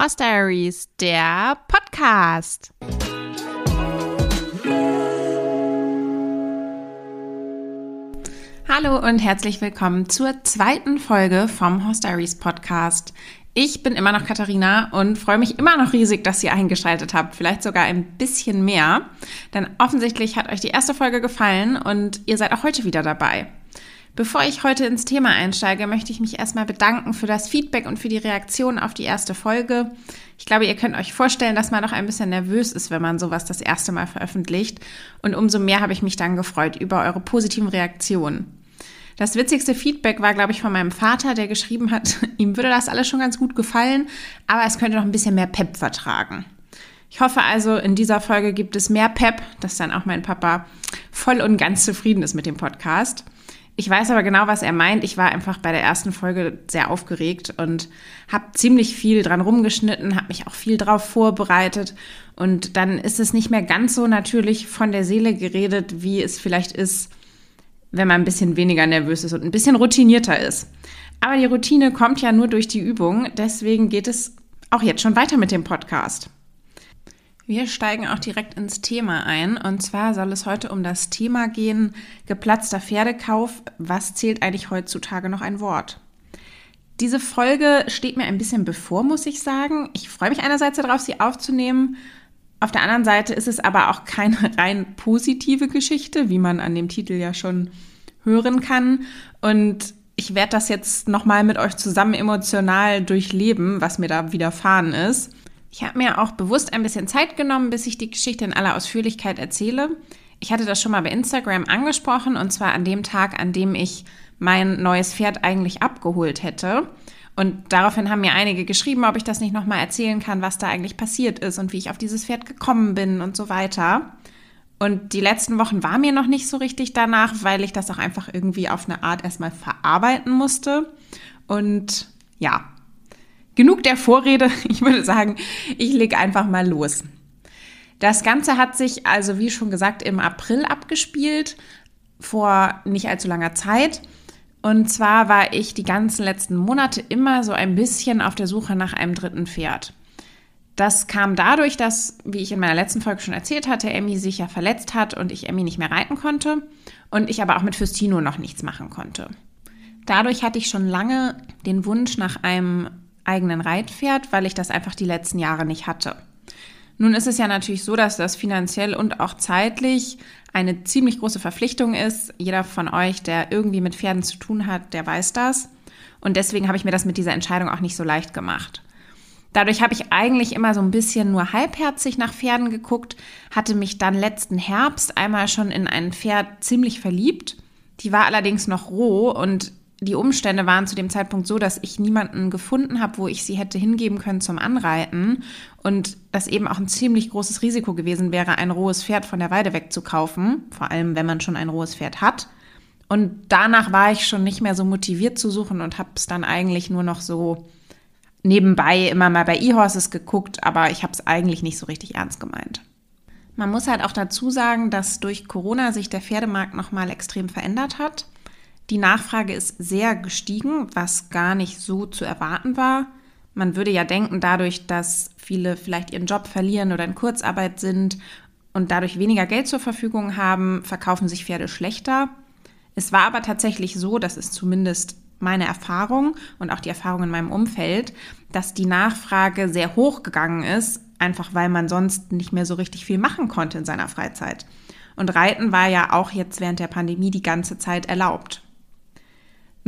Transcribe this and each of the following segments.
Horse Diaries, der Podcast. Hallo und herzlich willkommen zur zweiten Folge vom Horse Diaries Podcast. Ich bin immer noch Katharina und freue mich immer noch riesig, dass ihr eingeschaltet habt. Vielleicht sogar ein bisschen mehr. Denn offensichtlich hat euch die erste Folge gefallen und ihr seid auch heute wieder dabei. Bevor ich heute ins Thema einsteige, möchte ich mich erstmal bedanken für das Feedback und für die Reaktion auf die erste Folge. Ich glaube, ihr könnt euch vorstellen, dass man noch ein bisschen nervös ist, wenn man sowas das erste Mal veröffentlicht. Und umso mehr habe ich mich dann gefreut über eure positiven Reaktionen. Das witzigste Feedback war, glaube ich, von meinem Vater, der geschrieben hat, ihm würde das alles schon ganz gut gefallen, aber es könnte noch ein bisschen mehr Pep vertragen. Ich hoffe also, in dieser Folge gibt es mehr Pep, dass dann auch mein Papa voll und ganz zufrieden ist mit dem Podcast. Ich weiß aber genau, was er meint. Ich war einfach bei der ersten Folge sehr aufgeregt und habe ziemlich viel dran rumgeschnitten, habe mich auch viel drauf vorbereitet. Und dann ist es nicht mehr ganz so natürlich von der Seele geredet, wie es vielleicht ist, wenn man ein bisschen weniger nervös ist und ein bisschen routinierter ist. Aber die Routine kommt ja nur durch die Übung, deswegen geht es auch jetzt schon weiter mit dem Podcast. Wir steigen auch direkt ins Thema ein. Und zwar soll es heute um das Thema gehen, geplatzter Pferdekauf. Was zählt eigentlich heutzutage noch ein Wort? Diese Folge steht mir ein bisschen bevor, muss ich sagen. Ich freue mich einerseits darauf, sie aufzunehmen auf der anderen Seite ist es aber auch keine rein positive Geschichte, wie man an dem Titel ja schon hören kann. Und ich werde das jetzt nochmal mit euch zusammen emotional durchleben, was mir da widerfahren ist. Ich habe mir auch bewusst ein bisschen Zeit genommen, bis ich die Geschichte in aller Ausführlichkeit erzähle. Ich hatte das schon mal bei Instagram angesprochen und zwar an dem Tag, an dem ich mein neues Pferd eigentlich abgeholt hätte. Und daraufhin haben mir einige geschrieben, ob ich das nicht nochmal erzählen kann, was da eigentlich passiert ist und wie ich auf dieses Pferd gekommen bin und so weiter. Und die letzten Wochen war mir noch nicht so richtig danach, weil ich das auch einfach irgendwie auf eine Art erstmal verarbeiten musste. Und ja, genug der Vorrede. Ich würde sagen, ich lege einfach mal los. Das Ganze hat sich also, wie schon gesagt, im April abgespielt, vor nicht allzu langer Zeit. Und zwar war ich die ganzen letzten Monate immer so ein bisschen auf der Suche nach einem dritten Pferd. Das kam dadurch, dass, wie ich in meiner letzten Folge schon erzählt hatte, Emmy sich ja verletzt hat und ich Emmy nicht mehr reiten konnte und ich aber auch mit Fürstino noch nichts machen konnte. Dadurch hatte ich schon lange den Wunsch nach einem eigenen Reitpferd, weil ich das einfach die letzten Jahre nicht hatte. Nun ist es ja natürlich so, dass das finanziell und auch zeitlich eine ziemlich große Verpflichtung ist. Jeder von euch, der irgendwie mit Pferden zu tun hat, der weiß das. Und deswegen habe ich mir das mit dieser Entscheidung auch nicht so leicht gemacht. Dadurch habe ich eigentlich immer so ein bisschen nur halbherzig nach Pferden geguckt, hatte mich dann letzten Herbst einmal schon in ein Pferd ziemlich verliebt. Die war allerdings noch roh und die Umstände waren zu dem Zeitpunkt so, dass ich niemanden gefunden habe, wo ich sie hätte hingeben können zum Anreiten und das eben auch ein ziemlich großes Risiko gewesen wäre, ein rohes Pferd von der Weide wegzukaufen, vor allem wenn man schon ein rohes Pferd hat. Und danach war ich schon nicht mehr so motiviert zu suchen und habe es dann eigentlich nur noch so nebenbei immer mal bei E-Horses geguckt, aber ich habe es eigentlich nicht so richtig ernst gemeint. Man muss halt auch dazu sagen, dass durch Corona sich der Pferdemarkt nochmal extrem verändert hat. Die Nachfrage ist sehr gestiegen, was gar nicht so zu erwarten war. Man würde ja denken, dadurch, dass viele vielleicht ihren Job verlieren oder in Kurzarbeit sind und dadurch weniger Geld zur Verfügung haben, verkaufen sich Pferde schlechter. Es war aber tatsächlich so, das ist zumindest meine Erfahrung und auch die Erfahrung in meinem Umfeld, dass die Nachfrage sehr hoch gegangen ist, einfach weil man sonst nicht mehr so richtig viel machen konnte in seiner Freizeit. Und Reiten war ja auch jetzt während der Pandemie die ganze Zeit erlaubt.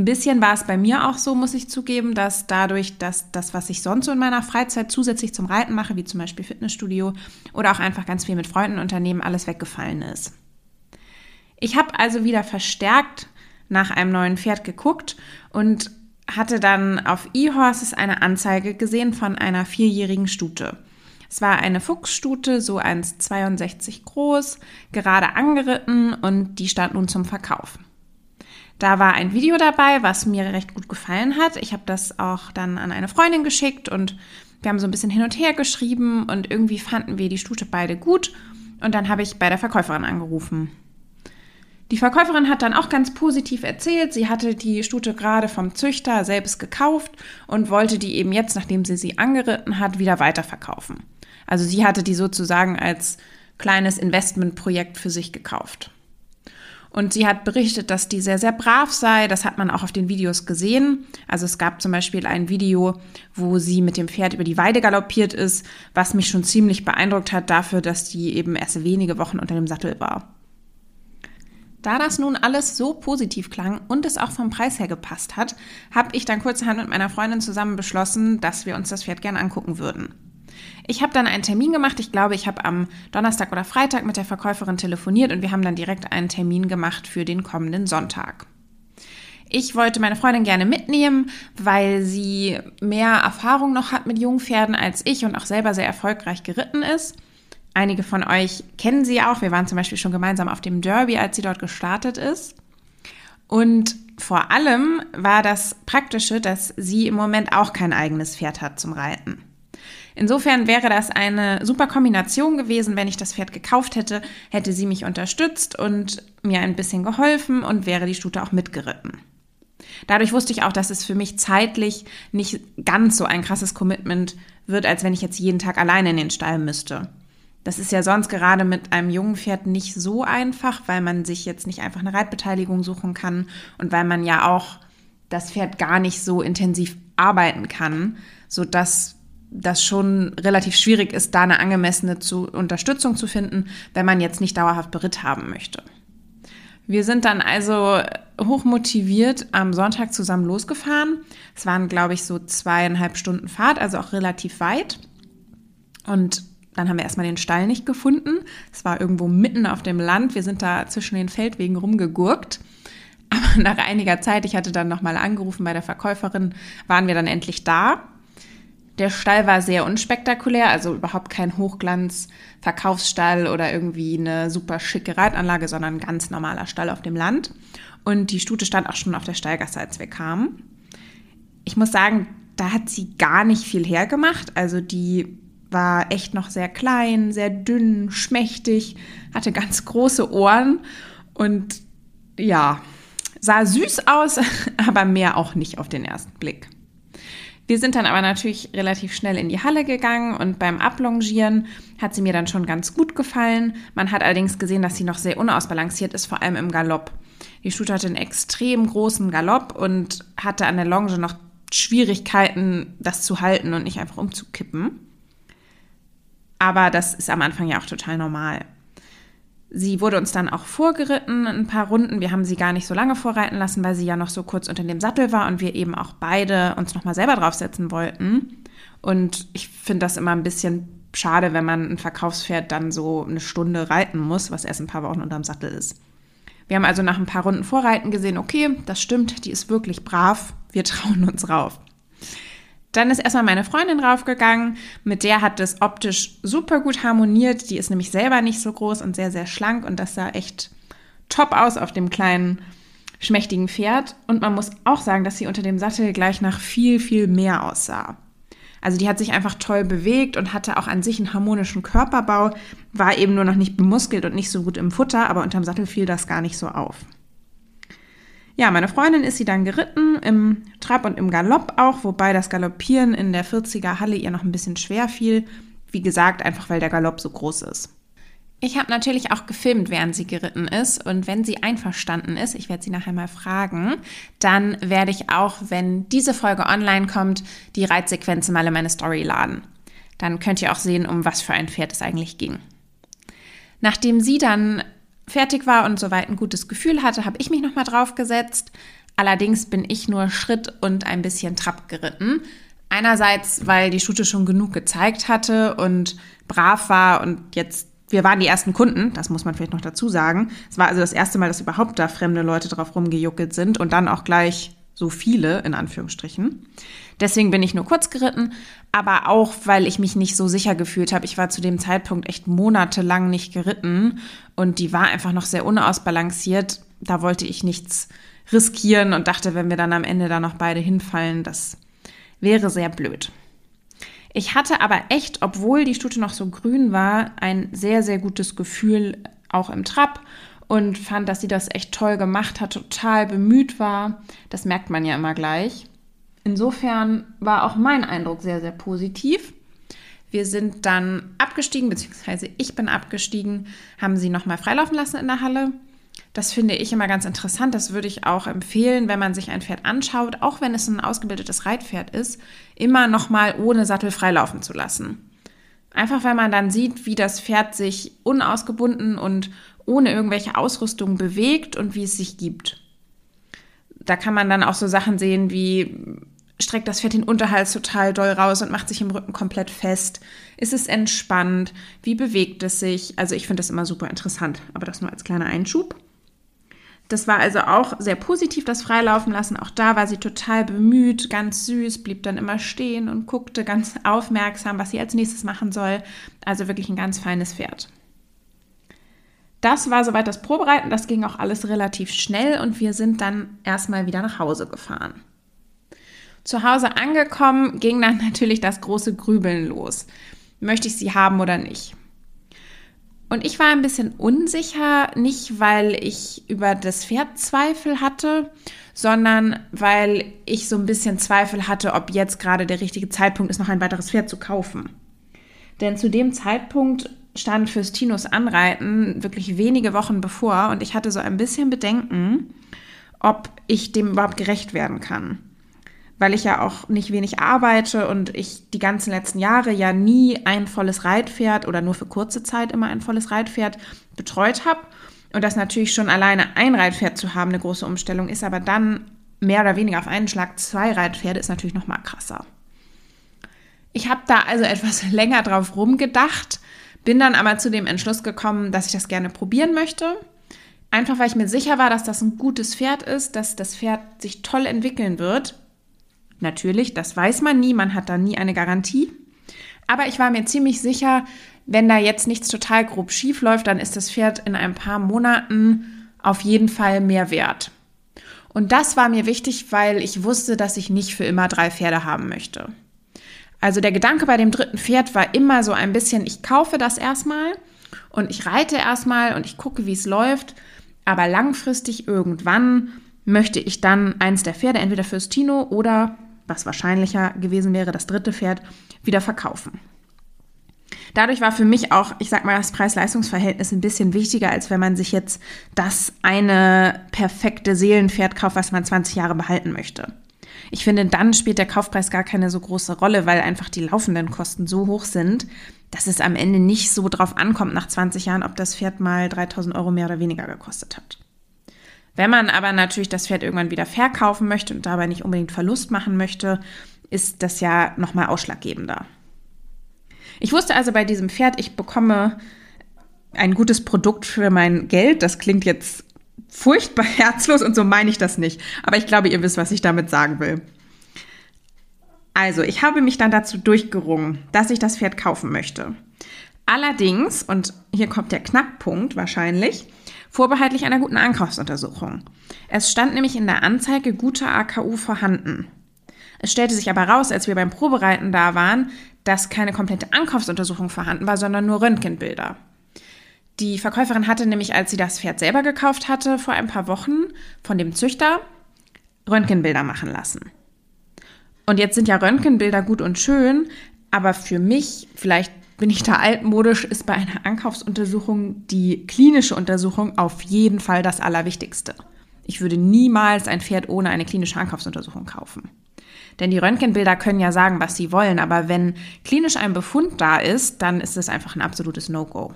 Ein bisschen war es bei mir auch so, muss ich zugeben, dass dadurch, dass das, was ich sonst so in meiner Freizeit zusätzlich zum Reiten mache, wie zum Beispiel Fitnessstudio oder auch einfach ganz viel mit Freunden unternehmen, alles weggefallen ist. Ich habe also wieder verstärkt nach einem neuen Pferd geguckt und hatte dann auf eHorses eine Anzeige gesehen von einer vierjährigen Stute. Es war eine Fuchsstute, so 1,62 groß, gerade angeritten und die stand nun zum Verkauf. Da war ein Video dabei, was mir recht gut gefallen hat. Ich habe das auch dann an eine Freundin geschickt und wir haben so ein bisschen hin und her geschrieben und irgendwie fanden wir die Stute beide gut. Und dann habe ich bei der Verkäuferin angerufen. Die Verkäuferin hat dann auch ganz positiv erzählt, sie hatte die Stute gerade vom Züchter selbst gekauft und wollte die eben jetzt, nachdem sie sie angeritten hat, wieder weiterverkaufen. Also sie hatte die sozusagen als kleines Investmentprojekt für sich gekauft. Und sie hat berichtet, dass die sehr, sehr brav sei. Das hat man auch auf den Videos gesehen. Also es gab zum Beispiel ein Video, wo sie mit dem Pferd über die Weide galoppiert ist, was mich schon ziemlich beeindruckt hat dafür, dass die eben erst wenige Wochen unter dem Sattel war. Da das nun alles so positiv klang und es auch vom Preis her gepasst hat, habe ich dann kurzerhand mit meiner Freundin zusammen beschlossen, dass wir uns das Pferd gern angucken würden. Ich habe dann einen Termin gemacht. Ich glaube, ich habe am Donnerstag oder Freitag mit der Verkäuferin telefoniert und wir haben dann direkt einen Termin gemacht für den kommenden Sonntag. Ich wollte meine Freundin gerne mitnehmen, weil sie mehr Erfahrung noch hat mit Jungpferden als ich und auch selber sehr erfolgreich geritten ist. Einige von euch kennen sie auch. Wir waren zum Beispiel schon gemeinsam auf dem Derby, als sie dort gestartet ist. Und vor allem war das Praktische, dass sie im Moment auch kein eigenes Pferd hat zum Reiten. Insofern wäre das eine super Kombination gewesen, wenn ich das Pferd gekauft hätte, hätte sie mich unterstützt und mir ein bisschen geholfen und wäre die Stute auch mitgeritten. Dadurch wusste ich auch, dass es für mich zeitlich nicht ganz so ein krasses Commitment wird, als wenn ich jetzt jeden Tag alleine in den Stall müsste. Das ist ja sonst gerade mit einem jungen Pferd nicht so einfach, weil man sich jetzt nicht einfach eine Reitbeteiligung suchen kann und weil man ja auch das Pferd gar nicht so intensiv arbeiten kann, sodass das schon relativ schwierig ist, da eine angemessene zu, Unterstützung zu finden, wenn man jetzt nicht dauerhaft Beritt haben möchte. Wir sind dann also hochmotiviert am Sonntag zusammen losgefahren. Es waren, glaube ich, so zweieinhalb Stunden Fahrt, also auch relativ weit. Und dann haben wir erstmal den Stall nicht gefunden. Es war irgendwo mitten auf dem Land. Wir sind da zwischen den Feldwegen rumgegurkt. Aber nach einiger Zeit, ich hatte dann nochmal angerufen bei der Verkäuferin, waren wir dann endlich da. Der Stall war sehr unspektakulär, also überhaupt kein Hochglanz-Verkaufsstall oder irgendwie eine super schicke Reitanlage, sondern ein ganz normaler Stall auf dem Land. Und die Stute stand auch schon auf der Stallgasse, als wir kamen. Ich muss sagen, da hat sie gar nicht viel hergemacht. Also die war echt noch sehr klein, sehr dünn, schmächtig, hatte ganz große Ohren und ja, sah süß aus, aber mehr auch nicht auf den ersten Blick. Wir sind dann aber natürlich relativ schnell in die Halle gegangen und beim Ablongieren hat sie mir dann schon ganz gut gefallen. Man hat allerdings gesehen, dass sie noch sehr unausbalanciert ist, vor allem im Galopp. Die Stute hatte einen extrem großen Galopp und hatte an der Longe noch Schwierigkeiten, das zu halten und nicht einfach umzukippen. Aber das ist am Anfang ja auch total normal. Sie wurde uns dann auch vorgeritten, ein paar Runden. Wir haben sie gar nicht so lange vorreiten lassen, weil sie ja noch so kurz unter dem Sattel war und wir eben auch beide uns nochmal selber draufsetzen wollten. Und ich finde das immer ein bisschen schade, wenn man ein Verkaufspferd dann so eine Stunde reiten muss, was erst ein paar Wochen unterm Sattel ist. Wir haben also nach ein paar Runden Vorreiten gesehen, okay, das stimmt, die ist wirklich brav, wir trauen uns rauf. Dann ist erstmal meine Freundin raufgegangen. Mit der hat es optisch super gut harmoniert. Die ist nämlich selber nicht so groß und sehr, sehr schlank und das sah echt top aus auf dem kleinen, schmächtigen Pferd. Und man muss auch sagen, dass sie unter dem Sattel gleich nach viel, viel mehr aussah. Also die hat sich einfach toll bewegt und hatte auch an sich einen harmonischen Körperbau, war eben nur noch nicht bemuskelt und nicht so gut im Futter, aber unterm Sattel fiel das gar nicht so auf. Ja, meine Freundin ist sie dann geritten, im Trab und im Galopp auch, wobei das Galoppieren in der 40er Halle ihr noch ein bisschen schwer fiel. Wie gesagt, einfach weil der Galopp so groß ist. Ich habe natürlich auch gefilmt, während sie geritten ist. Und wenn sie einverstanden ist, ich werde sie nachher mal fragen, dann werde ich auch, wenn diese Folge online kommt, die Reitsequenzen mal in meine Story laden. Dann könnt ihr auch sehen, um was für ein Pferd es eigentlich ging. Nachdem sie dann fertig war und soweit ein gutes Gefühl hatte, habe ich mich nochmal draufgesetzt. Allerdings bin ich nur Schritt und ein bisschen Trab geritten. Einerseits, weil die Stute schon genug gezeigt hatte und brav war und jetzt, wir waren die ersten Kunden, das muss man vielleicht noch dazu sagen. Es war also das erste Mal, dass überhaupt da fremde Leute drauf rumgejuckelt sind und dann auch gleich so viele, in Anführungsstrichen. Deswegen bin ich nur kurz geritten, aber auch, weil ich mich nicht so sicher gefühlt habe. Ich war zu dem Zeitpunkt echt monatelang nicht geritten und die war einfach noch sehr unausbalanciert. Da wollte ich nichts riskieren und dachte, wenn wir dann am Ende da noch beide hinfallen, das wäre sehr blöd. Ich hatte aber echt, obwohl die Stute noch so grün war, ein sehr, sehr gutes Gefühl auch im Trab und fand, dass sie das echt toll gemacht hat, total bemüht war. Das merkt man ja immer gleich. Insofern war auch mein Eindruck sehr, sehr positiv. Wir sind dann abgestiegen, beziehungsweise ich bin abgestiegen, haben sie nochmal freilaufen lassen in der Halle. Das finde ich immer ganz interessant. Das würde ich auch empfehlen, wenn man sich ein Pferd anschaut, auch wenn es ein ausgebildetes Reitpferd ist, immer nochmal ohne Sattel freilaufen zu lassen. Einfach weil man dann sieht, wie das Pferd sich unausgebunden und ohne irgendwelche Ausrüstung bewegt und wie es sich gibt. Da kann man dann auch so Sachen sehen wie streckt das Pferd den Unterhals total doll raus und macht sich im Rücken komplett fest. Ist es entspannt? Wie bewegt es sich? Also ich finde das immer super interessant, aber das nur als kleiner Einschub. Das war also auch sehr positiv, das Freilaufen lassen. Auch da war sie total bemüht, ganz süß, blieb dann immer stehen und guckte ganz aufmerksam, was sie als nächstes machen soll. Also wirklich ein ganz feines Pferd. Das war soweit das Probereiten. Das ging auch alles relativ schnell und wir sind dann erstmal wieder nach Hause gefahren. Zu Hause angekommen ging dann natürlich das große Grübeln los. Möchte ich sie haben oder nicht? Und ich war ein bisschen unsicher, nicht weil ich über das Pferd Zweifel hatte, sondern weil ich so ein bisschen Zweifel hatte, ob jetzt gerade der richtige Zeitpunkt ist, noch ein weiteres Pferd zu kaufen. Denn zu dem Zeitpunkt stand fürs Tinos Anreiten wirklich wenige Wochen bevor und ich hatte so ein bisschen Bedenken, ob ich dem überhaupt gerecht werden kann weil ich ja auch nicht wenig arbeite und ich die ganzen letzten Jahre ja nie ein volles Reitpferd oder nur für kurze Zeit immer ein volles Reitpferd betreut habe. Und das natürlich schon alleine ein Reitpferd zu haben eine große Umstellung ist, aber dann mehr oder weniger auf einen Schlag zwei Reitpferde ist natürlich noch mal krasser. Ich habe da also etwas länger drauf rumgedacht, bin dann aber zu dem Entschluss gekommen, dass ich das gerne probieren möchte. Einfach weil ich mir sicher war, dass das ein gutes Pferd ist, dass das Pferd sich toll entwickeln wird Natürlich, das weiß man nie, man hat da nie eine Garantie. Aber ich war mir ziemlich sicher, wenn da jetzt nichts total grob schief läuft, dann ist das Pferd in ein paar Monaten auf jeden Fall mehr wert. Und das war mir wichtig, weil ich wusste, dass ich nicht für immer drei Pferde haben möchte. Also der Gedanke bei dem dritten Pferd war immer so ein bisschen, ich kaufe das erstmal und ich reite erstmal und ich gucke, wie es läuft. Aber langfristig irgendwann möchte ich dann eins der Pferde entweder fürs Tino oder was wahrscheinlicher gewesen wäre, das dritte Pferd, wieder verkaufen. Dadurch war für mich auch, ich sag mal, das Preis-Leistungs-Verhältnis ein bisschen wichtiger, als wenn man sich jetzt das eine perfekte Seelenpferd kauft, was man 20 Jahre behalten möchte. Ich finde, dann spielt der Kaufpreis gar keine so große Rolle, weil einfach die laufenden Kosten so hoch sind, dass es am Ende nicht so drauf ankommt nach 20 Jahren, ob das Pferd mal 3000 Euro mehr oder weniger gekostet hat. Wenn man aber natürlich das Pferd irgendwann wieder verkaufen möchte und dabei nicht unbedingt Verlust machen möchte, ist das ja nochmal ausschlaggebender. Ich wusste also bei diesem Pferd, ich bekomme ein gutes Produkt für mein Geld. Das klingt jetzt furchtbar herzlos und so meine ich das nicht. Aber ich glaube, ihr wisst, was ich damit sagen will. Also, ich habe mich dann dazu durchgerungen, dass ich das Pferd kaufen möchte. Allerdings, und hier kommt der Knackpunkt wahrscheinlich, vorbehaltlich einer guten Ankaufsuntersuchung. Es stand nämlich in der Anzeige guter AKU vorhanden. Es stellte sich aber raus, als wir beim Probereiten da waren, dass keine komplette Ankaufsuntersuchung vorhanden war, sondern nur Röntgenbilder. Die Verkäuferin hatte nämlich, als sie das Pferd selber gekauft hatte, vor ein paar Wochen von dem Züchter Röntgenbilder machen lassen. Und jetzt sind ja Röntgenbilder gut und schön, aber für mich, vielleicht bin ich da altmodisch, ist bei einer Ankaufsuntersuchung die klinische Untersuchung auf jeden Fall das Allerwichtigste. Ich würde niemals ein Pferd ohne eine klinische Ankaufsuntersuchung kaufen. Denn die Röntgenbilder können ja sagen, was sie wollen, aber wenn klinisch ein Befund da ist, dann ist es einfach ein absolutes No-Go.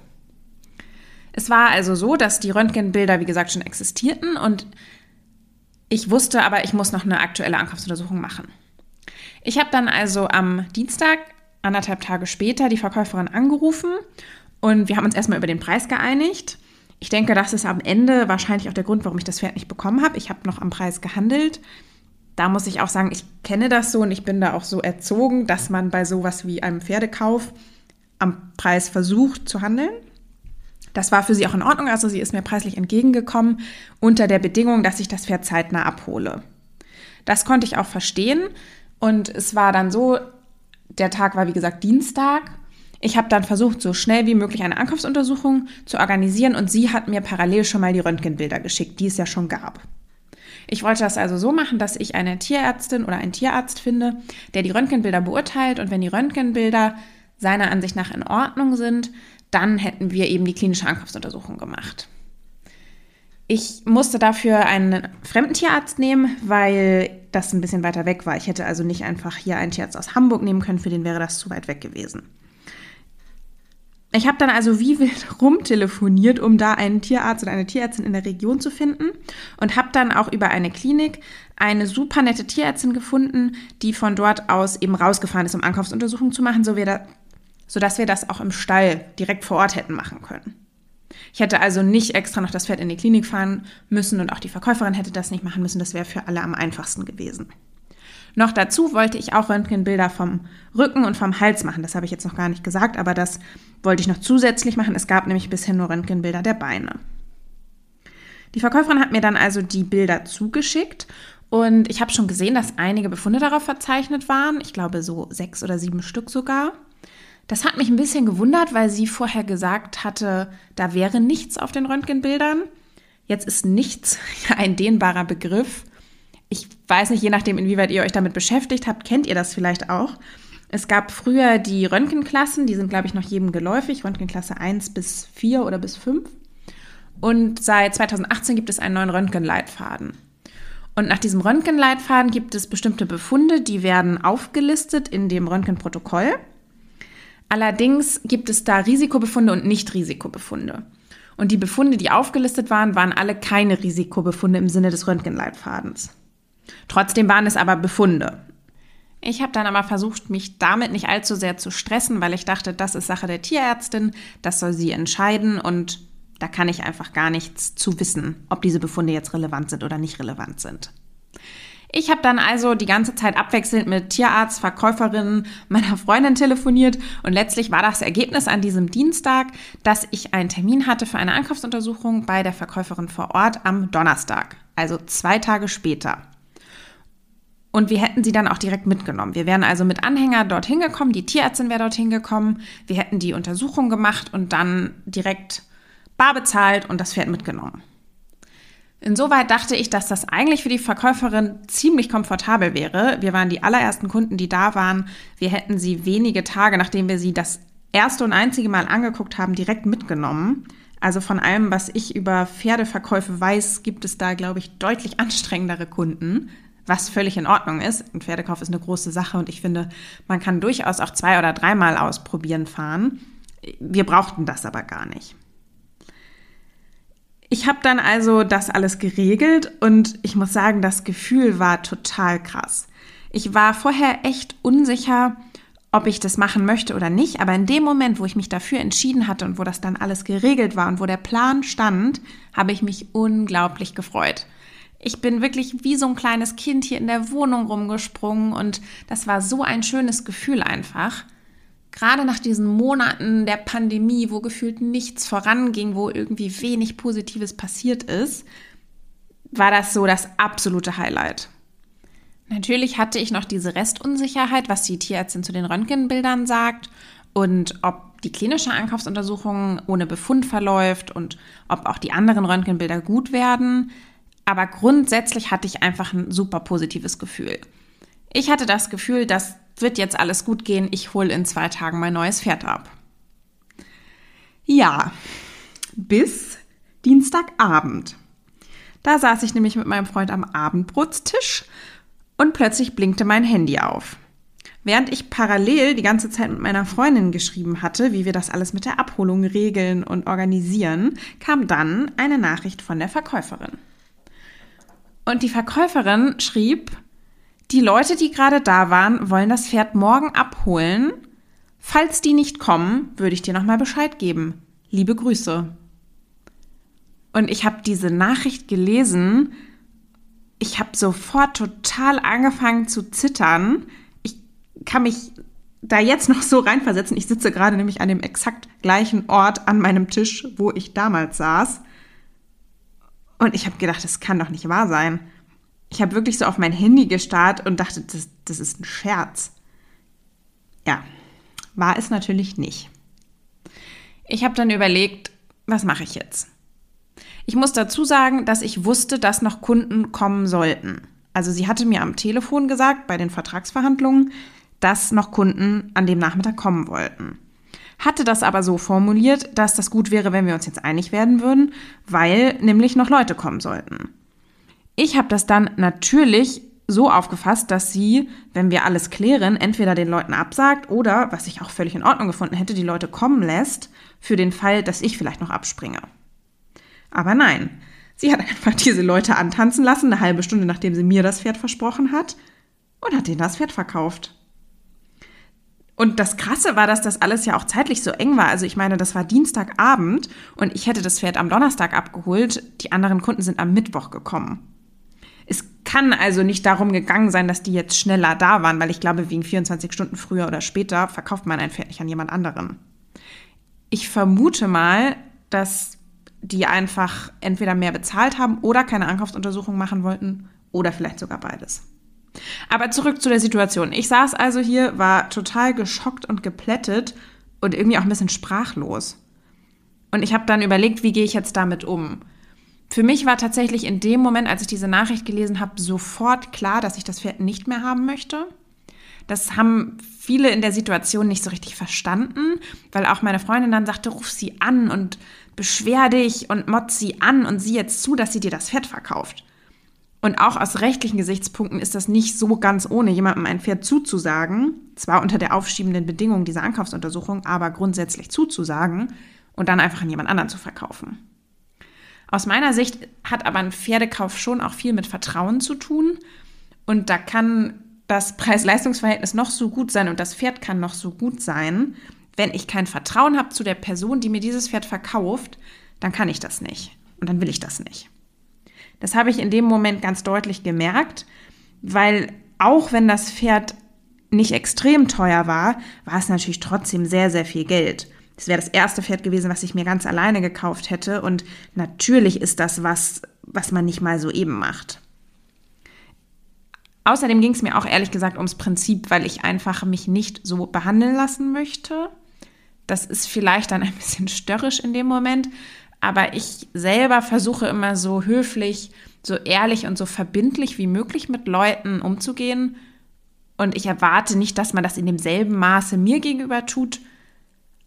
Es war also so, dass die Röntgenbilder, wie gesagt, schon existierten und ich wusste aber, ich muss noch eine aktuelle Ankaufsuntersuchung machen. Ich habe dann also am Dienstag anderthalb Tage später die Verkäuferin angerufen und wir haben uns erstmal über den Preis geeinigt. Ich denke, das ist am Ende wahrscheinlich auch der Grund, warum ich das Pferd nicht bekommen habe. Ich habe noch am Preis gehandelt. Da muss ich auch sagen, ich kenne das so und ich bin da auch so erzogen, dass man bei sowas wie einem Pferdekauf am Preis versucht zu handeln. Das war für sie auch in Ordnung, also sie ist mir preislich entgegengekommen unter der Bedingung, dass ich das Pferd zeitnah abhole. Das konnte ich auch verstehen und es war dann so, der Tag war, wie gesagt, Dienstag. Ich habe dann versucht, so schnell wie möglich eine Ankaufsuntersuchung zu organisieren und sie hat mir parallel schon mal die Röntgenbilder geschickt, die es ja schon gab. Ich wollte das also so machen, dass ich eine Tierärztin oder einen Tierarzt finde, der die Röntgenbilder beurteilt und wenn die Röntgenbilder seiner Ansicht nach in Ordnung sind, dann hätten wir eben die klinische Ankaufsuntersuchung gemacht. Ich musste dafür einen fremden Tierarzt nehmen, weil das ein bisschen weiter weg war. Ich hätte also nicht einfach hier einen Tierarzt aus Hamburg nehmen können, für den wäre das zu weit weg gewesen. Ich habe dann also wie wild rumtelefoniert, um da einen Tierarzt oder eine Tierärztin in der Region zu finden und habe dann auch über eine Klinik eine super nette Tierärztin gefunden, die von dort aus eben rausgefahren ist, um Ankaufsuntersuchungen zu machen, so wir da, sodass wir das auch im Stall direkt vor Ort hätten machen können. Ich hätte also nicht extra noch das Pferd in die Klinik fahren müssen und auch die Verkäuferin hätte das nicht machen müssen. Das wäre für alle am einfachsten gewesen. Noch dazu wollte ich auch Röntgenbilder vom Rücken und vom Hals machen. Das habe ich jetzt noch gar nicht gesagt, aber das wollte ich noch zusätzlich machen. Es gab nämlich bisher nur Röntgenbilder der Beine. Die Verkäuferin hat mir dann also die Bilder zugeschickt und ich habe schon gesehen, dass einige Befunde darauf verzeichnet waren. Ich glaube so sechs oder sieben Stück sogar. Das hat mich ein bisschen gewundert, weil sie vorher gesagt hatte, da wäre nichts auf den Röntgenbildern. Jetzt ist nichts ein dehnbarer Begriff ich weiß nicht, je nachdem, inwieweit ihr euch damit beschäftigt habt, kennt ihr das vielleicht auch. Es gab früher die Röntgenklassen, die sind, glaube ich, noch jedem geläufig, Röntgenklasse 1 bis 4 oder bis 5. Und seit 2018 gibt es einen neuen Röntgenleitfaden. Und nach diesem Röntgenleitfaden gibt es bestimmte Befunde, die werden aufgelistet in dem Röntgenprotokoll. Allerdings gibt es da Risikobefunde und Nicht-Risikobefunde. Und die Befunde, die aufgelistet waren, waren alle keine Risikobefunde im Sinne des Röntgenleitfadens. Trotzdem waren es aber Befunde. Ich habe dann aber versucht, mich damit nicht allzu sehr zu stressen, weil ich dachte, das ist Sache der Tierärztin, das soll sie entscheiden und da kann ich einfach gar nichts zu wissen, ob diese Befunde jetzt relevant sind oder nicht relevant sind. Ich habe dann also die ganze Zeit abwechselnd mit Tierarzt, Verkäuferinnen, meiner Freundin telefoniert und letztlich war das Ergebnis an diesem Dienstag, dass ich einen Termin hatte für eine Ankaufsuntersuchung bei der Verkäuferin vor Ort am Donnerstag, also zwei Tage später. Und wir hätten sie dann auch direkt mitgenommen. Wir wären also mit Anhänger dorthin gekommen, die Tierärztin wäre dorthin gekommen, wir hätten die Untersuchung gemacht und dann direkt bar bezahlt und das Pferd mitgenommen. Insoweit dachte ich, dass das eigentlich für die Verkäuferin ziemlich komfortabel wäre. Wir waren die allerersten Kunden, die da waren. Wir hätten sie wenige Tage, nachdem wir sie das erste und einzige Mal angeguckt haben, direkt mitgenommen. Also von allem, was ich über Pferdeverkäufe weiß, gibt es da, glaube ich, deutlich anstrengendere Kunden was völlig in Ordnung ist. Ein Pferdekauf ist eine große Sache und ich finde, man kann durchaus auch zwei oder dreimal ausprobieren fahren. Wir brauchten das aber gar nicht. Ich habe dann also das alles geregelt und ich muss sagen, das Gefühl war total krass. Ich war vorher echt unsicher, ob ich das machen möchte oder nicht, aber in dem Moment, wo ich mich dafür entschieden hatte und wo das dann alles geregelt war und wo der Plan stand, habe ich mich unglaublich gefreut. Ich bin wirklich wie so ein kleines Kind hier in der Wohnung rumgesprungen und das war so ein schönes Gefühl einfach. Gerade nach diesen Monaten der Pandemie, wo gefühlt nichts voranging, wo irgendwie wenig Positives passiert ist, war das so das absolute Highlight. Natürlich hatte ich noch diese Restunsicherheit, was die Tierärztin zu den Röntgenbildern sagt und ob die klinische Ankaufsuntersuchung ohne Befund verläuft und ob auch die anderen Röntgenbilder gut werden. Aber grundsätzlich hatte ich einfach ein super positives Gefühl. Ich hatte das Gefühl, das wird jetzt alles gut gehen. Ich hole in zwei Tagen mein neues Pferd ab. Ja, bis Dienstagabend. Da saß ich nämlich mit meinem Freund am Abendbrotstisch und plötzlich blinkte mein Handy auf. Während ich parallel die ganze Zeit mit meiner Freundin geschrieben hatte, wie wir das alles mit der Abholung regeln und organisieren, kam dann eine Nachricht von der Verkäuferin. Und die Verkäuferin schrieb, die Leute, die gerade da waren, wollen das Pferd morgen abholen. Falls die nicht kommen, würde ich dir nochmal Bescheid geben. Liebe Grüße. Und ich habe diese Nachricht gelesen. Ich habe sofort total angefangen zu zittern. Ich kann mich da jetzt noch so reinversetzen. Ich sitze gerade nämlich an dem exakt gleichen Ort an meinem Tisch, wo ich damals saß. Und ich habe gedacht, das kann doch nicht wahr sein. Ich habe wirklich so auf mein Handy gestarrt und dachte, das, das ist ein Scherz. Ja, War es natürlich nicht. Ich habe dann überlegt, was mache ich jetzt? Ich muss dazu sagen, dass ich wusste, dass noch Kunden kommen sollten. Also sie hatte mir am Telefon gesagt, bei den Vertragsverhandlungen, dass noch Kunden an dem Nachmittag kommen wollten. Hatte das aber so formuliert, dass das gut wäre, wenn wir uns jetzt einig werden würden, weil nämlich noch Leute kommen sollten. Ich habe das dann natürlich so aufgefasst, dass sie, wenn wir alles klären, entweder den Leuten absagt oder, was ich auch völlig in Ordnung gefunden hätte, die Leute kommen lässt, für den Fall, dass ich vielleicht noch abspringe. Aber nein, sie hat einfach diese Leute antanzen lassen, eine halbe Stunde nachdem sie mir das Pferd versprochen hat, und hat denen das Pferd verkauft. Und das Krasse war, dass das alles ja auch zeitlich so eng war. Also ich meine, das war Dienstagabend und ich hätte das Pferd am Donnerstag abgeholt. Die anderen Kunden sind am Mittwoch gekommen. Kann also nicht darum gegangen sein, dass die jetzt schneller da waren, weil ich glaube, wegen 24 Stunden früher oder später verkauft man ein Pferd nicht an jemand anderen. Ich vermute mal, dass die einfach entweder mehr bezahlt haben oder keine Ankaufsuntersuchung machen wollten oder vielleicht sogar beides. Aber zurück zu der Situation. Ich saß also hier, war total geschockt und geplättet und irgendwie auch ein bisschen sprachlos. Und ich habe dann überlegt, wie gehe ich jetzt damit um? Für mich war tatsächlich in dem Moment, als ich diese Nachricht gelesen habe, sofort klar, dass ich das Pferd nicht mehr haben möchte. Das haben viele in der Situation nicht so richtig verstanden, weil auch meine Freundin dann sagte, ruf sie an und beschwer dich und motz sie an und sieh jetzt zu, dass sie dir das Pferd verkauft. Und auch aus rechtlichen Gesichtspunkten ist das nicht so ganz ohne, jemandem ein Pferd zuzusagen, zwar unter der aufschiebenden Bedingung dieser Ankaufsuntersuchung, aber grundsätzlich zuzusagen und dann einfach an jemand anderen zu verkaufen. Aus meiner Sicht hat aber ein Pferdekauf schon auch viel mit Vertrauen zu tun. Und da kann das Preis-Leistungs-Verhältnis noch so gut sein und das Pferd kann noch so gut sein. Wenn ich kein Vertrauen habe zu der Person, die mir dieses Pferd verkauft, dann kann ich das nicht. Und dann will ich das nicht. Das habe ich in dem Moment ganz deutlich gemerkt, weil auch wenn das Pferd nicht extrem teuer war, war es natürlich trotzdem sehr, sehr viel Geld. Es wäre das erste Pferd gewesen, was ich mir ganz alleine gekauft hätte. Und natürlich ist das was, was man nicht mal so eben macht. Außerdem ging es mir auch ehrlich gesagt ums Prinzip, weil ich einfach mich nicht so behandeln lassen möchte. Das ist vielleicht dann ein bisschen störrisch in dem Moment, aber ich selber versuche immer so höflich, so ehrlich und so verbindlich wie möglich mit Leuten umzugehen. Und ich erwarte nicht, dass man das in demselben Maße mir gegenüber tut.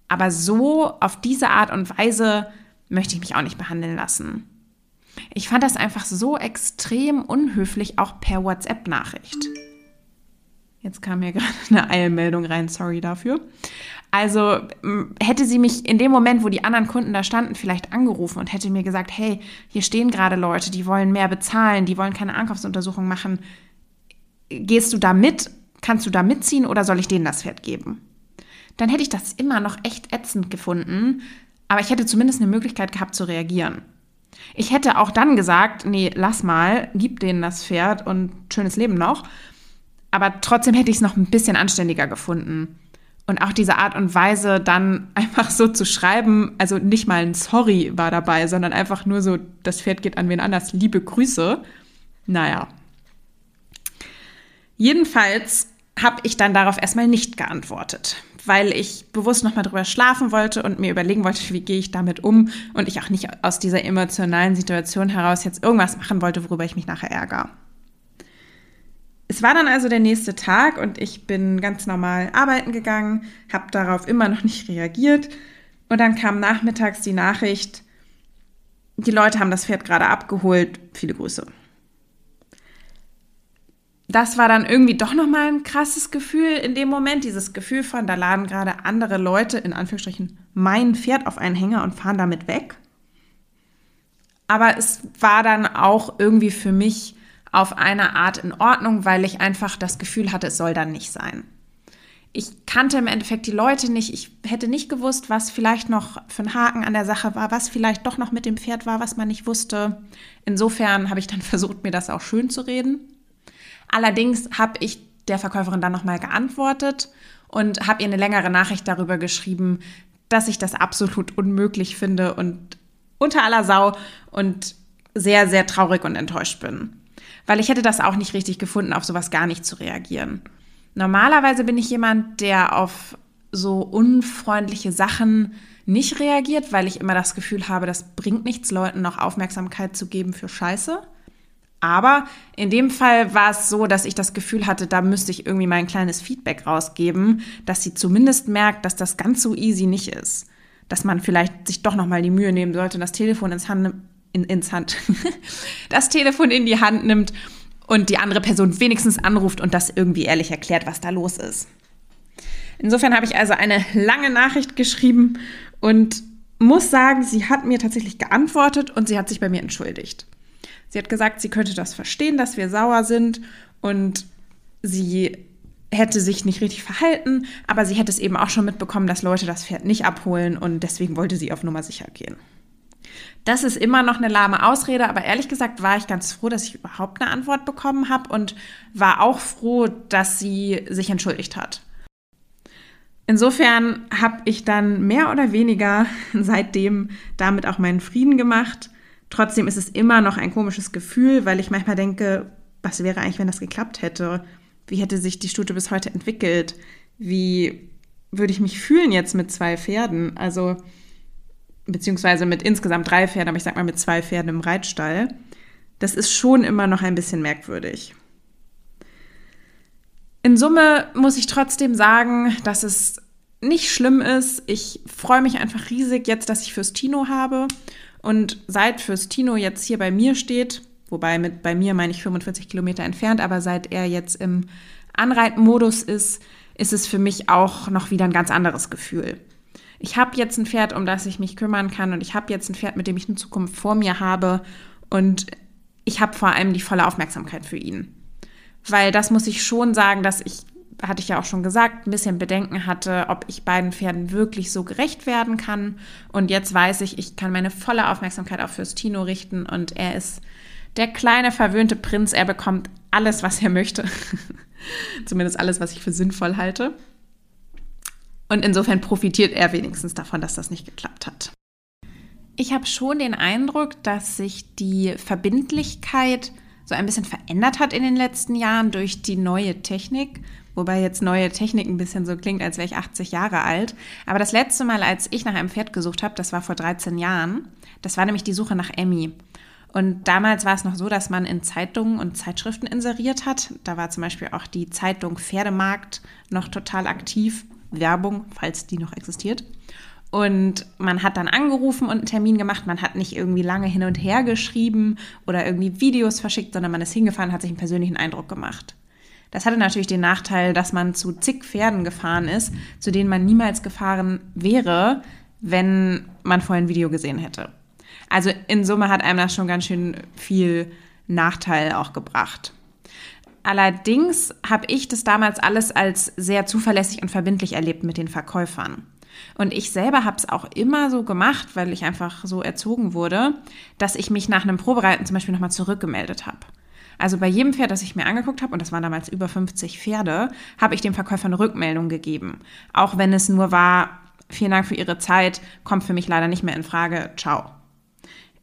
Aber so auf diese Art und Weise möchte ich mich auch nicht behandeln lassen. Ich fand das einfach so extrem unhöflich, auch per WhatsApp-Nachricht. Jetzt kam mir gerade eine Eilmeldung rein, sorry dafür. Also hätte sie mich in dem Moment, wo die anderen Kunden da standen, vielleicht angerufen und hätte mir gesagt, hey, hier stehen gerade Leute, die wollen mehr bezahlen, die wollen keine Ankaufsuntersuchung machen. Gehst du da mit? Kannst du da mitziehen oder soll ich denen das Pferd geben? Dann hätte ich das immer noch echt ätzend gefunden, aber ich hätte zumindest eine Möglichkeit gehabt zu reagieren. Ich hätte auch dann gesagt, nee, lass mal, gib denen das Pferd und schönes Leben noch. Aber trotzdem hätte ich es noch ein bisschen anständiger gefunden. Und auch diese Art und Weise, dann einfach so zu schreiben, also nicht mal ein Sorry war dabei, sondern einfach nur so, das Pferd geht an wen anders, liebe Grüße. Naja. Jedenfalls habe ich dann darauf erstmal nicht geantwortet, weil ich bewusst nochmal drüber schlafen wollte und mir überlegen wollte, wie gehe ich damit um und ich auch nicht aus dieser emotionalen Situation heraus jetzt irgendwas machen wollte, worüber ich mich nachher ärgere. Es war dann also der nächste Tag und ich bin ganz normal arbeiten gegangen, habe darauf immer noch nicht reagiert und dann kam nachmittags die Nachricht, die Leute haben das Pferd gerade abgeholt, viele Grüße. Das war dann irgendwie doch nochmal ein krasses Gefühl in dem Moment, dieses Gefühl von, da laden gerade andere Leute, in Anführungsstrichen, mein Pferd auf einen Hänger und fahren damit weg. Aber es war dann auch irgendwie für mich auf eine Art in Ordnung, weil ich einfach das Gefühl hatte, es soll dann nicht sein. Ich kannte im Endeffekt die Leute nicht. Ich hätte nicht gewusst, was vielleicht noch für ein Haken an der Sache war, was vielleicht doch noch mit dem Pferd war, was man nicht wusste. Insofern habe ich dann versucht, mir das auch schön zu reden. Allerdings habe ich der Verkäuferin dann nochmal geantwortet und habe ihr eine längere Nachricht darüber geschrieben, dass ich das absolut unmöglich finde und unter aller Sau und sehr, sehr traurig und enttäuscht bin. Weil ich hätte das auch nicht richtig gefunden, auf sowas gar nicht zu reagieren. Normalerweise bin ich jemand, der auf so unfreundliche Sachen nicht reagiert, weil ich immer das Gefühl habe, das bringt nichts, Leuten noch Aufmerksamkeit zu geben für Scheiße. Aber in dem Fall war es so, dass ich das Gefühl hatte, da müsste ich irgendwie mein kleines Feedback rausgeben, dass sie zumindest merkt, dass das ganz so easy nicht ist. Dass man vielleicht sich doch nochmal die Mühe nehmen sollte, das Telefon ins Hand, in, ins Hand, das Telefon in die Hand nimmt und die andere Person wenigstens anruft und das irgendwie ehrlich erklärt, was da los ist. Insofern habe ich also eine lange Nachricht geschrieben und muss sagen, sie hat mir tatsächlich geantwortet und sie hat sich bei mir entschuldigt. Sie hat gesagt, sie könnte das verstehen, dass wir sauer sind und sie hätte sich nicht richtig verhalten, aber sie hätte es eben auch schon mitbekommen, dass Leute das Pferd nicht abholen und deswegen wollte sie auf Nummer sicher gehen. Das ist immer noch eine lahme Ausrede, aber ehrlich gesagt war ich ganz froh, dass ich überhaupt eine Antwort bekommen habe und war auch froh, dass sie sich entschuldigt hat. Insofern habe ich dann mehr oder weniger seitdem damit auch meinen Frieden gemacht Trotzdem ist es immer noch ein komisches Gefühl, weil ich manchmal denke, was wäre eigentlich, wenn das geklappt hätte? Wie hätte sich die Stute bis heute entwickelt? Wie würde ich mich fühlen jetzt mit zwei Pferden? Also, beziehungsweise mit insgesamt drei Pferden, aber ich sag mal mit zwei Pferden im Reitstall. Das ist schon immer noch ein bisschen merkwürdig. In Summe muss ich trotzdem sagen, dass es nicht schlimm ist. Ich freue mich einfach riesig jetzt, dass ich fürs Tino habe und seit fürs Tino jetzt hier bei mir steht, wobei mit bei mir meine ich 45 Kilometer entfernt, aber seit er jetzt im Anreitmodus ist, ist es für mich auch noch wieder ein ganz anderes Gefühl. Ich habe jetzt ein Pferd, um das ich mich kümmern kann und ich habe jetzt ein Pferd, mit dem ich eine Zukunft vor mir habe und ich habe vor allem die volle Aufmerksamkeit für ihn. Weil das muss ich schon sagen, dass ich hatte ich ja auch schon gesagt, ein bisschen Bedenken hatte, ob ich beiden Pferden wirklich so gerecht werden kann. Und jetzt weiß ich, ich kann meine volle Aufmerksamkeit auf Fürstino richten und er ist der kleine verwöhnte Prinz. Er bekommt alles, was er möchte. Zumindest alles, was ich für sinnvoll halte. Und insofern profitiert er wenigstens davon, dass das nicht geklappt hat. Ich habe schon den Eindruck, dass sich die Verbindlichkeit so ein bisschen verändert hat in den letzten Jahren durch die neue Technik. Wobei jetzt neue Technik ein bisschen so klingt, als wäre ich 80 Jahre alt. Aber das letzte Mal, als ich nach einem Pferd gesucht habe, das war vor 13 Jahren. Das war nämlich die Suche nach Emmy. Und damals war es noch so, dass man in Zeitungen und Zeitschriften inseriert hat. Da war zum Beispiel auch die Zeitung Pferdemarkt noch total aktiv. Werbung, falls die noch existiert. Und man hat dann angerufen und einen Termin gemacht. Man hat nicht irgendwie lange hin und her geschrieben oder irgendwie Videos verschickt, sondern man ist hingefahren, hat sich einen persönlichen Eindruck gemacht. Das hatte natürlich den Nachteil, dass man zu zig Pferden gefahren ist, zu denen man niemals gefahren wäre, wenn man vorher ein Video gesehen hätte. Also in Summe hat einem das schon ganz schön viel Nachteil auch gebracht. Allerdings habe ich das damals alles als sehr zuverlässig und verbindlich erlebt mit den Verkäufern. Und ich selber habe es auch immer so gemacht, weil ich einfach so erzogen wurde, dass ich mich nach einem Probereiten zum Beispiel nochmal zurückgemeldet habe. Also bei jedem Pferd, das ich mir angeguckt habe, und das waren damals über 50 Pferde, habe ich dem Verkäufer eine Rückmeldung gegeben. Auch wenn es nur war, vielen Dank für Ihre Zeit, kommt für mich leider nicht mehr in Frage, ciao.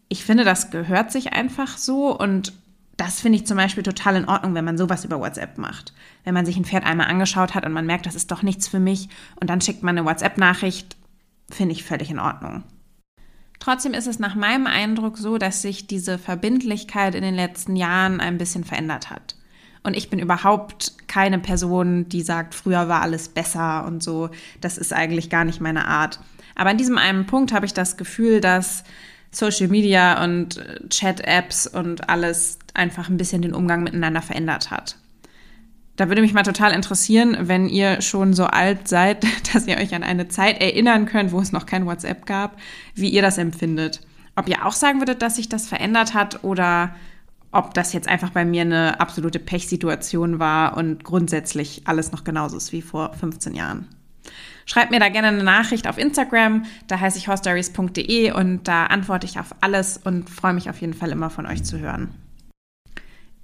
Ich finde, das gehört sich einfach so und das finde ich zum Beispiel total in Ordnung, wenn man sowas über WhatsApp macht. Wenn man sich ein Pferd einmal angeschaut hat und man merkt, das ist doch nichts für mich und dann schickt man eine WhatsApp-Nachricht, finde ich völlig in Ordnung. Trotzdem ist es nach meinem Eindruck so, dass sich diese Verbindlichkeit in den letzten Jahren ein bisschen verändert hat. Und ich bin überhaupt keine Person, die sagt, früher war alles besser und so. Das ist eigentlich gar nicht meine Art. Aber an diesem einen Punkt habe ich das Gefühl, dass Social Media und Chat-Apps und alles einfach ein bisschen den Umgang miteinander verändert hat. Da würde mich mal total interessieren, wenn ihr schon so alt seid, dass ihr euch an eine Zeit erinnern könnt, wo es noch kein WhatsApp gab, wie ihr das empfindet. Ob ihr auch sagen würdet, dass sich das verändert hat oder ob das jetzt einfach bei mir eine absolute Pechsituation war und grundsätzlich alles noch genauso ist wie vor 15 Jahren. Schreibt mir da gerne eine Nachricht auf Instagram, da heiße ich horstories.de und da antworte ich auf alles und freue mich auf jeden Fall immer von euch zu hören.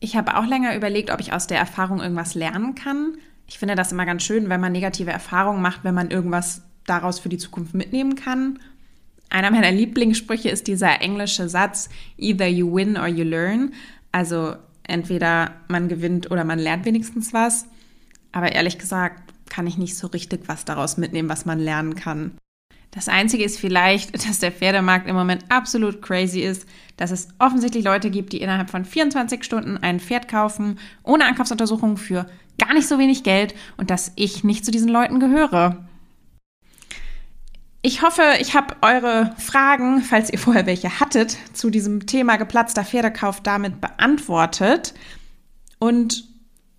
Ich habe auch länger überlegt, ob ich aus der Erfahrung irgendwas lernen kann. Ich finde das immer ganz schön, wenn man negative Erfahrungen macht, wenn man irgendwas daraus für die Zukunft mitnehmen kann. Einer meiner Lieblingssprüche ist dieser englische Satz, either you win or you learn. Also entweder man gewinnt oder man lernt wenigstens was. Aber ehrlich gesagt kann ich nicht so richtig was daraus mitnehmen, was man lernen kann. Das Einzige ist vielleicht, dass der Pferdemarkt im Moment absolut crazy ist, dass es offensichtlich Leute gibt, die innerhalb von 24 Stunden ein Pferd kaufen, ohne Ankaufsuntersuchung für gar nicht so wenig Geld und dass ich nicht zu diesen Leuten gehöre. Ich hoffe, ich habe eure Fragen, falls ihr vorher welche hattet, zu diesem Thema geplatzter Pferdekauf damit beantwortet. Und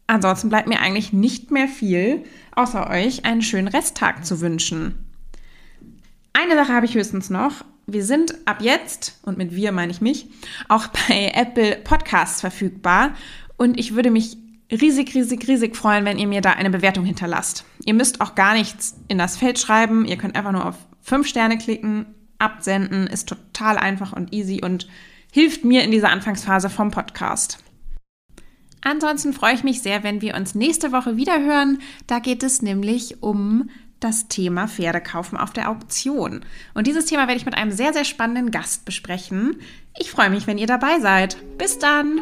ansonsten bleibt mir eigentlich nicht mehr viel, außer euch einen schönen Resttag zu wünschen. Eine Sache habe ich höchstens noch. Wir sind ab jetzt, und mit wir meine ich mich, auch bei Apple Podcasts verfügbar. Und ich würde mich riesig, riesig, riesig freuen, wenn ihr mir da eine Bewertung hinterlasst. Ihr müsst auch gar nichts in das Feld schreiben. Ihr könnt einfach nur auf fünf Sterne klicken, absenden, ist total einfach und easy und hilft mir in dieser Anfangsphase vom Podcast. Ansonsten freue ich mich sehr, wenn wir uns nächste Woche wieder hören. Da geht es nämlich um das Thema Pferde kaufen auf der Auktion. Und dieses Thema werde ich mit einem sehr, sehr spannenden Gast besprechen. Ich freue mich, wenn ihr dabei seid. Bis dann!